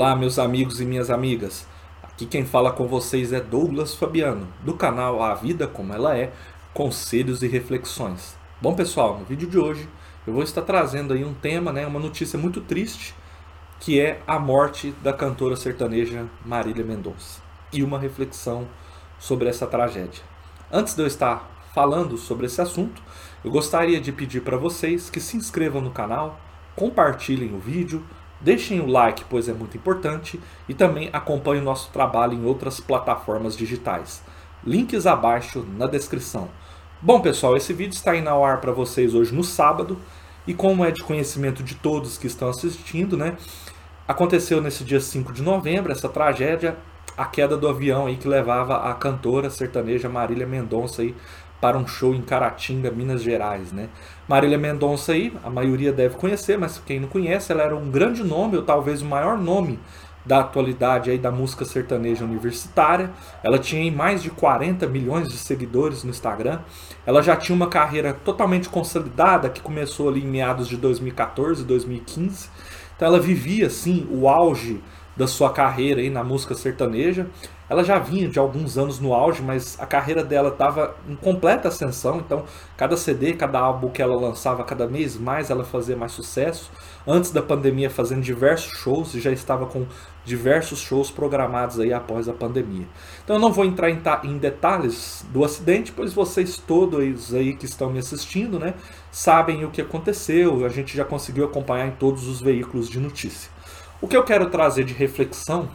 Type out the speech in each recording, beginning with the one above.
Olá, meus amigos e minhas amigas. Aqui quem fala com vocês é Douglas Fabiano, do canal A Vida Como Ela É, Conselhos e Reflexões. Bom, pessoal, no vídeo de hoje eu vou estar trazendo aí um tema, né, uma notícia muito triste, que é a morte da cantora sertaneja Marília Mendonça e uma reflexão sobre essa tragédia. Antes de eu estar falando sobre esse assunto, eu gostaria de pedir para vocês que se inscrevam no canal, compartilhem o vídeo, Deixem o like, pois é muito importante, e também acompanhem o nosso trabalho em outras plataformas digitais. Links abaixo na descrição. Bom, pessoal, esse vídeo está indo ao ar para vocês hoje no sábado, e como é de conhecimento de todos que estão assistindo, né? Aconteceu nesse dia 5 de novembro essa tragédia, a queda do avião aí que levava a cantora sertaneja Marília Mendonça aí para um show em Caratinga, Minas Gerais, né? Marília Mendonça aí, a maioria deve conhecer, mas quem não conhece, ela era um grande nome, ou talvez o maior nome da atualidade aí da música sertaneja universitária. Ela tinha mais de 40 milhões de seguidores no Instagram. Ela já tinha uma carreira totalmente consolidada que começou ali em meados de 2014, 2015. Então ela vivia assim o auge da sua carreira aí na música sertaneja. Ela já vinha de alguns anos no auge, mas a carreira dela estava em completa ascensão. Então, cada CD, cada álbum que ela lançava, cada mês mais ela fazia mais sucesso. Antes da pandemia, fazendo diversos shows e já estava com diversos shows programados aí após a pandemia. Então, eu não vou entrar em, em detalhes do acidente, pois vocês todos aí que estão me assistindo, né, sabem o que aconteceu. A gente já conseguiu acompanhar em todos os veículos de notícia. O que eu quero trazer de reflexão,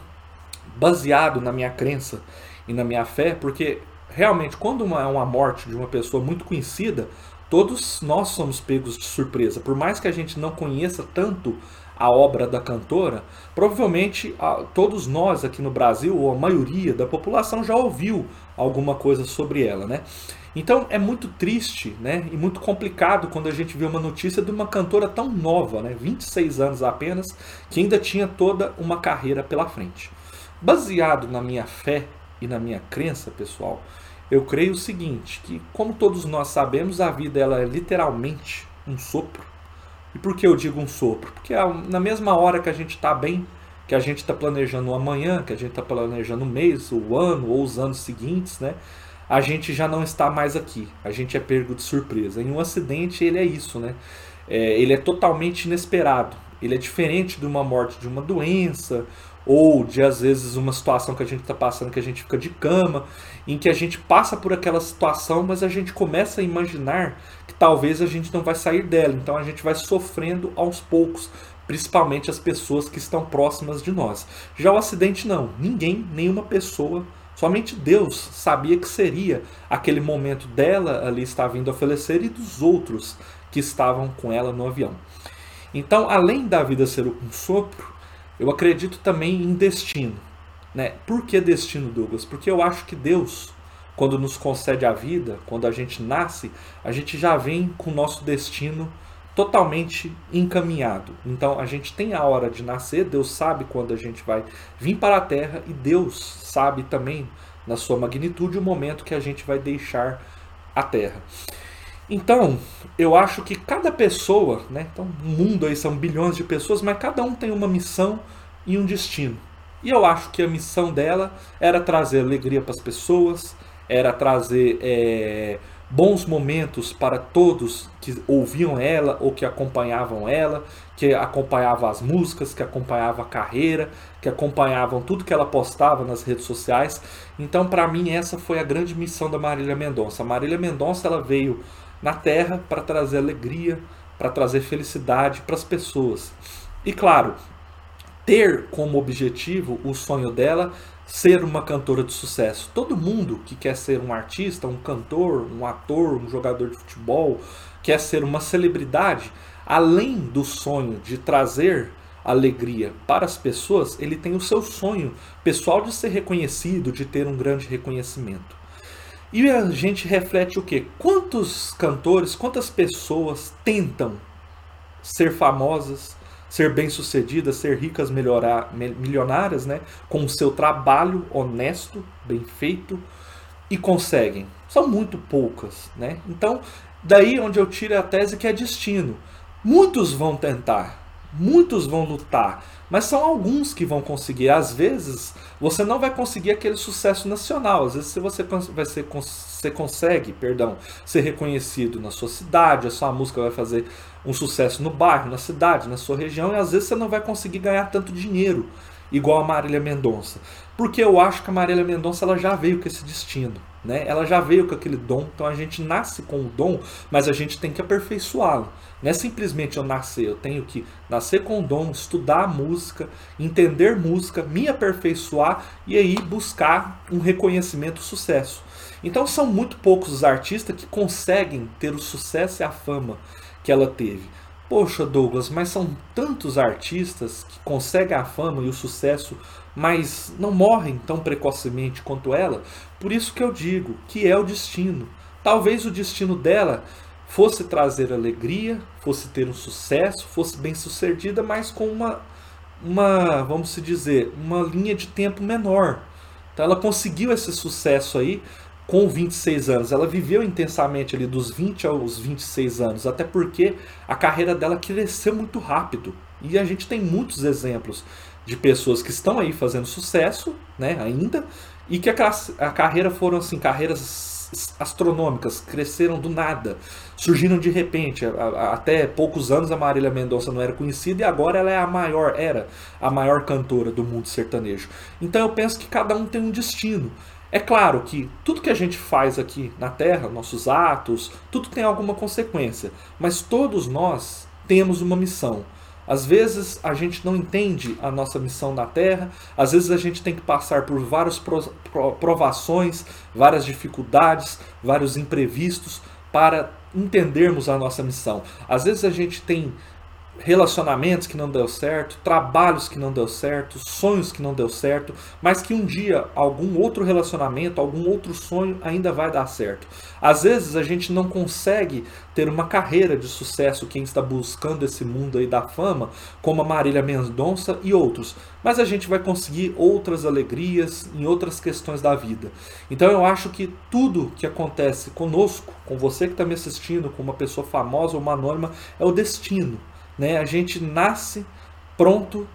baseado na minha crença e na minha fé, porque realmente quando uma, é uma morte de uma pessoa muito conhecida, todos nós somos pegos de surpresa. Por mais que a gente não conheça tanto a obra da cantora, provavelmente a, todos nós aqui no Brasil, ou a maioria da população, já ouviu alguma coisa sobre ela, né? Então é muito triste né, e muito complicado quando a gente vê uma notícia de uma cantora tão nova, né, 26 anos apenas, que ainda tinha toda uma carreira pela frente. Baseado na minha fé e na minha crença, pessoal, eu creio o seguinte, que como todos nós sabemos, a vida ela é literalmente um sopro. E por que eu digo um sopro? Porque na mesma hora que a gente está bem, que a gente está planejando o amanhã, que a gente está planejando o mês, o ano ou os anos seguintes, né? A gente já não está mais aqui. A gente é pego de surpresa. Em um acidente, ele é isso, né? É, ele é totalmente inesperado. Ele é diferente de uma morte de uma doença ou de às vezes uma situação que a gente está passando que a gente fica de cama, em que a gente passa por aquela situação, mas a gente começa a imaginar que talvez a gente não vai sair dela. Então a gente vai sofrendo aos poucos, principalmente as pessoas que estão próximas de nós. Já o acidente não, ninguém, nenhuma pessoa Somente Deus sabia que seria aquele momento dela ali estar vindo a falecer e dos outros que estavam com ela no avião. Então, além da vida ser um sopro, eu acredito também em destino. Né? Por que destino, Douglas? Porque eu acho que Deus, quando nos concede a vida, quando a gente nasce, a gente já vem com o nosso destino totalmente encaminhado. Então a gente tem a hora de nascer, Deus sabe quando a gente vai vir para a terra e Deus sabe também, na sua magnitude, o momento que a gente vai deixar a terra. Então, eu acho que cada pessoa, né? Então, o mundo aí são bilhões de pessoas, mas cada um tem uma missão e um destino. E eu acho que a missão dela era trazer alegria para as pessoas, era trazer é, bons momentos para todos que ouviam ela ou que acompanhavam ela, que acompanhavam as músicas, que acompanhavam a carreira, que acompanhavam tudo que ela postava nas redes sociais. Então, para mim, essa foi a grande missão da Marília Mendonça. A Marília Mendonça ela veio na Terra para trazer alegria, para trazer felicidade para as pessoas. E claro, ter como objetivo o sonho dela ser uma cantora de sucesso. Todo mundo que quer ser um artista, um cantor, um ator, um jogador de futebol, quer ser uma celebridade, além do sonho de trazer alegria para as pessoas, ele tem o seu sonho pessoal de ser reconhecido, de ter um grande reconhecimento. E a gente reflete o que? Quantos cantores, quantas pessoas tentam ser famosas, ser bem-sucedidas, ser ricas, melhorar, milionárias, né, com o seu trabalho honesto, bem feito e conseguem. São muito poucas, né? Então, daí onde eu tiro a tese que é destino. Muitos vão tentar, muitos vão lutar, mas são alguns que vão conseguir. Às vezes, você não vai conseguir aquele sucesso nacional. Às vezes, você, vai ser, você consegue perdão, ser reconhecido na sua cidade, a sua música vai fazer um sucesso no bairro, na cidade, na sua região, e às vezes você não vai conseguir ganhar tanto dinheiro, igual a Marília Mendonça. Porque eu acho que a Marília Mendonça ela já veio com esse destino. Né? Ela já veio com aquele dom, então a gente nasce com o dom, mas a gente tem que aperfeiçoá-lo. Não é simplesmente eu nascer, eu tenho que nascer com o dom, estudar música, entender música, me aperfeiçoar e aí buscar um reconhecimento, sucesso. Então são muito poucos os artistas que conseguem ter o sucesso e a fama que ela teve. Poxa, Douglas, mas são tantos artistas que conseguem a fama e o sucesso, mas não morrem tão precocemente quanto ela. Por isso que eu digo que é o destino. Talvez o destino dela fosse trazer alegria, fosse ter um sucesso, fosse bem sucedida, mas com uma, uma vamos dizer, uma linha de tempo menor. Então ela conseguiu esse sucesso aí com 26 anos. Ela viveu intensamente ali dos 20 aos 26 anos, até porque a carreira dela cresceu muito rápido. E a gente tem muitos exemplos de pessoas que estão aí fazendo sucesso, né, ainda, e que a, a carreira foram assim, carreiras astronômicas, cresceram do nada, surgiram de repente. A, a, até poucos anos a Marília Mendonça não era conhecida e agora ela é a maior, era a maior cantora do mundo sertanejo. Então eu penso que cada um tem um destino. É claro que tudo que a gente faz aqui na Terra, nossos atos, tudo tem alguma consequência, mas todos nós temos uma missão. Às vezes a gente não entende a nossa missão na Terra, às vezes a gente tem que passar por várias provações, várias dificuldades, vários imprevistos para entendermos a nossa missão. Às vezes a gente tem relacionamentos que não deu certo, trabalhos que não deu certo, sonhos que não deu certo, mas que um dia algum outro relacionamento, algum outro sonho ainda vai dar certo. Às vezes a gente não consegue ter uma carreira de sucesso quem está buscando esse mundo aí da fama, como a Marília Mendonça e outros, mas a gente vai conseguir outras alegrias em outras questões da vida. Então eu acho que tudo que acontece conosco, com você que está me assistindo, com uma pessoa famosa ou uma anônima, é o destino. Né? A gente nasce pronto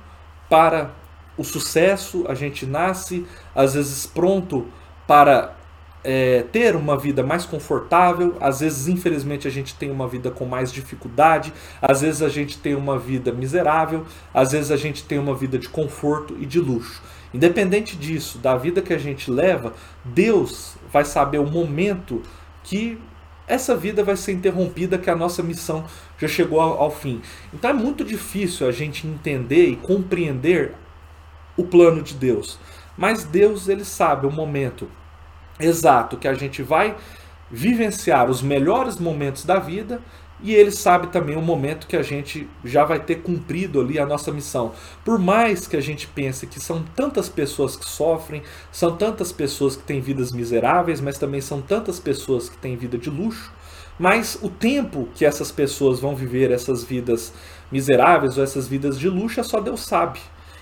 para o sucesso, a gente nasce às vezes pronto para é, ter uma vida mais confortável, às vezes, infelizmente, a gente tem uma vida com mais dificuldade, às vezes a gente tem uma vida miserável, às vezes a gente tem uma vida de conforto e de luxo. Independente disso, da vida que a gente leva, Deus vai saber o momento que essa vida vai ser interrompida, que a nossa missão já chegou ao, fim. Então é muito difícil a gente entender e compreender o plano de Deus. Mas Deus, ele sabe o momento exato que a gente vai vivenciar os melhores momentos da vida e ele sabe também o momento que a gente já vai ter cumprido ali a nossa missão. Por mais que a gente pense que são tantas pessoas que sofrem, são tantas pessoas que têm vidas miseráveis, mas também são tantas pessoas que têm vida de luxo, mas o tempo que essas pessoas vão viver essas vidas miseráveis ou essas vidas de luxo, é só Deus sabe.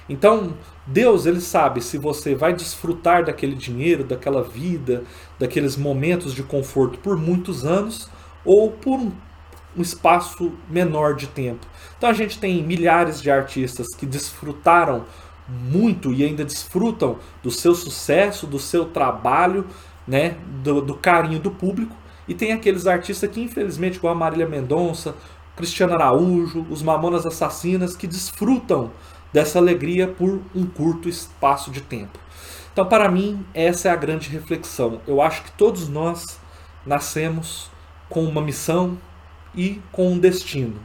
Então, Deus, ele sabe se você vai desfrutar daquele dinheiro, daquela vida, daqueles momentos de conforto por muitos anos ou por um um espaço menor de tempo. Então a gente tem milhares de artistas que desfrutaram muito e ainda desfrutam do seu sucesso, do seu trabalho, né, do, do carinho do público. E tem aqueles artistas que, infelizmente, igual a Marília Mendonça, Cristiano Araújo, os Mamonas Assassinas, que desfrutam dessa alegria por um curto espaço de tempo. Então, para mim, essa é a grande reflexão. Eu acho que todos nós nascemos com uma missão, e com um destino.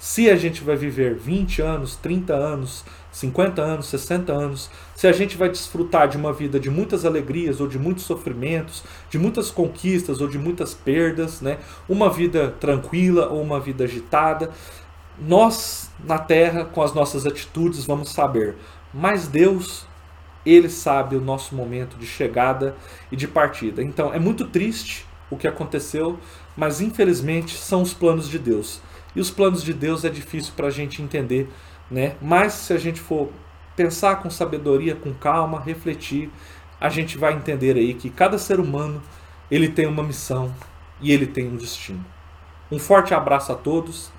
Se a gente vai viver 20 anos, 30 anos, 50 anos, 60 anos, se a gente vai desfrutar de uma vida de muitas alegrias ou de muitos sofrimentos, de muitas conquistas ou de muitas perdas, né? uma vida tranquila ou uma vida agitada, nós na terra, com as nossas atitudes, vamos saber. Mas Deus, Ele sabe o nosso momento de chegada e de partida. Então é muito triste o que aconteceu, mas infelizmente são os planos de Deus. E os planos de Deus é difícil para a gente entender, né? Mas se a gente for pensar com sabedoria, com calma, refletir, a gente vai entender aí que cada ser humano ele tem uma missão e ele tem um destino. Um forte abraço a todos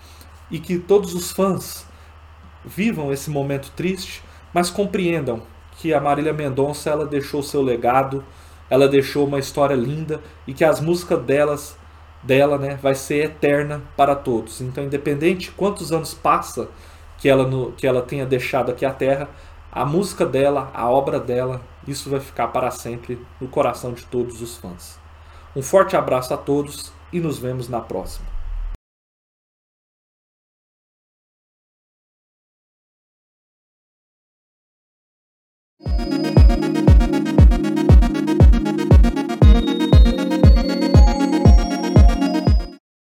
e que todos os fãs vivam esse momento triste, mas compreendam que a Marília Mendonça ela deixou seu legado, ela deixou uma história linda e que as músicas delas dela, né, vai ser eterna para todos. Então, independente quantos anos passa que ela no, que ela tenha deixado aqui a Terra, a música dela, a obra dela, isso vai ficar para sempre no coração de todos os fãs. Um forte abraço a todos e nos vemos na próxima.